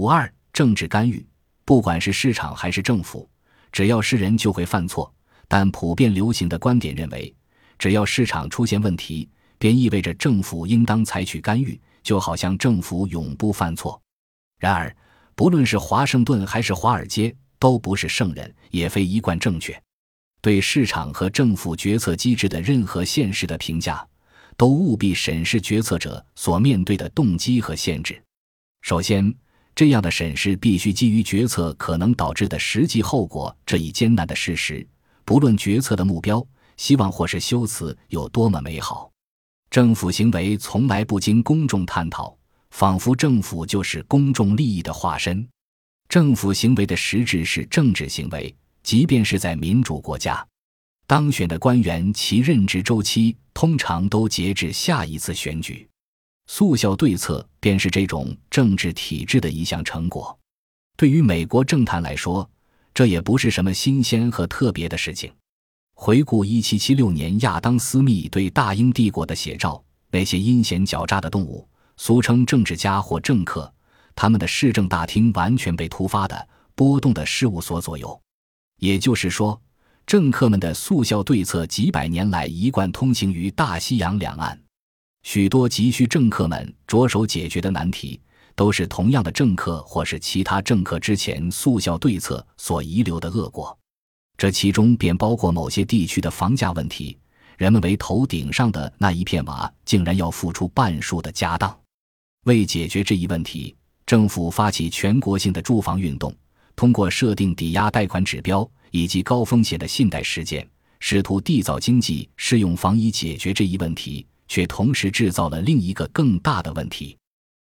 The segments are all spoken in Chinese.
五二政治干预，不管是市场还是政府，只要是人就会犯错。但普遍流行的观点认为，只要市场出现问题，便意味着政府应当采取干预，就好像政府永不犯错。然而，不论是华盛顿还是华尔街，都不是圣人，也非一贯正确。对市场和政府决策机制的任何现实的评价，都务必审视决策者所面对的动机和限制。首先，这样的审视必须基于决策可能导致的实际后果这一艰难的事实。不论决策的目标、希望或是修辞有多么美好，政府行为从来不经公众探讨，仿佛政府就是公众利益的化身。政府行为的实质是政治行为，即便是在民主国家，当选的官员其任职周期通常都截至下一次选举。速效对策便是这种政治体制的一项成果。对于美国政坛来说，这也不是什么新鲜和特别的事情。回顾1776年亚当·斯密对大英帝国的写照，那些阴险狡诈的动物，俗称政治家或政客，他们的市政大厅完全被突发的波动的事务所左右。也就是说，政客们的速效对策几百年来一贯通行于大西洋两岸。许多急需政客们着手解决的难题。都是同样的政客或是其他政客之前速效对策所遗留的恶果，这其中便包括某些地区的房价问题。人们为头顶上的那一片瓦，竟然要付出半数的家当。为解决这一问题，政府发起全国性的住房运动，通过设定抵押贷款指标以及高风险的信贷事件，试图缔造经济适用房以解决这一问题，却同时制造了另一个更大的问题。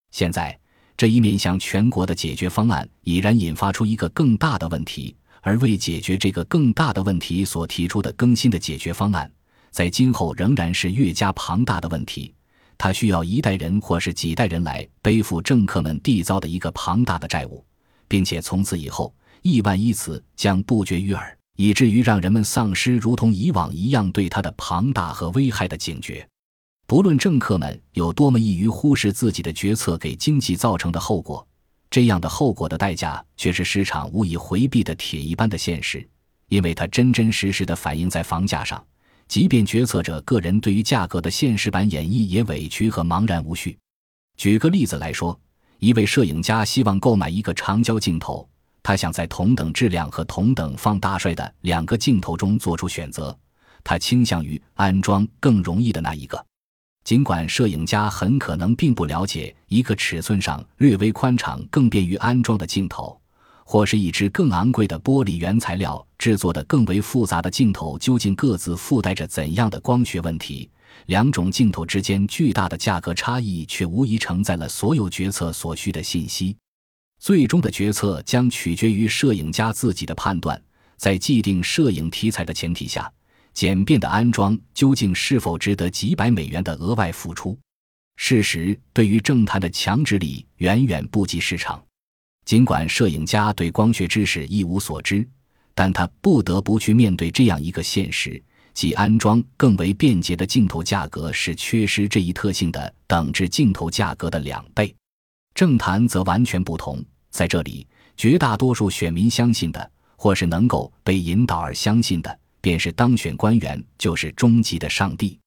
现在。这一面向全国的解决方案已然引发出一个更大的问题，而为解决这个更大的问题所提出的更新的解决方案，在今后仍然是越加庞大的问题。它需要一代人或是几代人来背负政客们缔造的一个庞大的债务，并且从此以后，亿万亿次将不绝于耳，以至于让人们丧失如同以往一样对它的庞大和危害的警觉。不论政客们有多么易于忽视自己的决策给经济造成的后果，这样的后果的代价却是市场无以回避的铁一般的现实，因为它真真实实的反映在房价上。即便决策者个人对于价格的现实版演绎也委屈和茫然无序。举个例子来说，一位摄影家希望购买一个长焦镜头，他想在同等质量和同等放大率的两个镜头中做出选择，他倾向于安装更容易的那一个。尽管摄影家很可能并不了解一个尺寸上略微宽敞、更便于安装的镜头，或是一支更昂贵的玻璃原材料制作的更为复杂的镜头究竟各自附带着怎样的光学问题，两种镜头之间巨大的价格差异却无疑承载了所有决策所需的信息。最终的决策将取决于摄影家自己的判断，在既定摄影题材的前提下。简便的安装究竟是否值得几百美元的额外付出？事实对于政坛的强制力远远不及市场。尽管摄影家对光学知识一无所知，但他不得不去面对这样一个现实：即安装更为便捷的镜头价格是缺失这一特性的等值镜头价格的两倍。政坛则完全不同，在这里，绝大多数选民相信的，或是能够被引导而相信的。便是当选官员就是终极的上帝。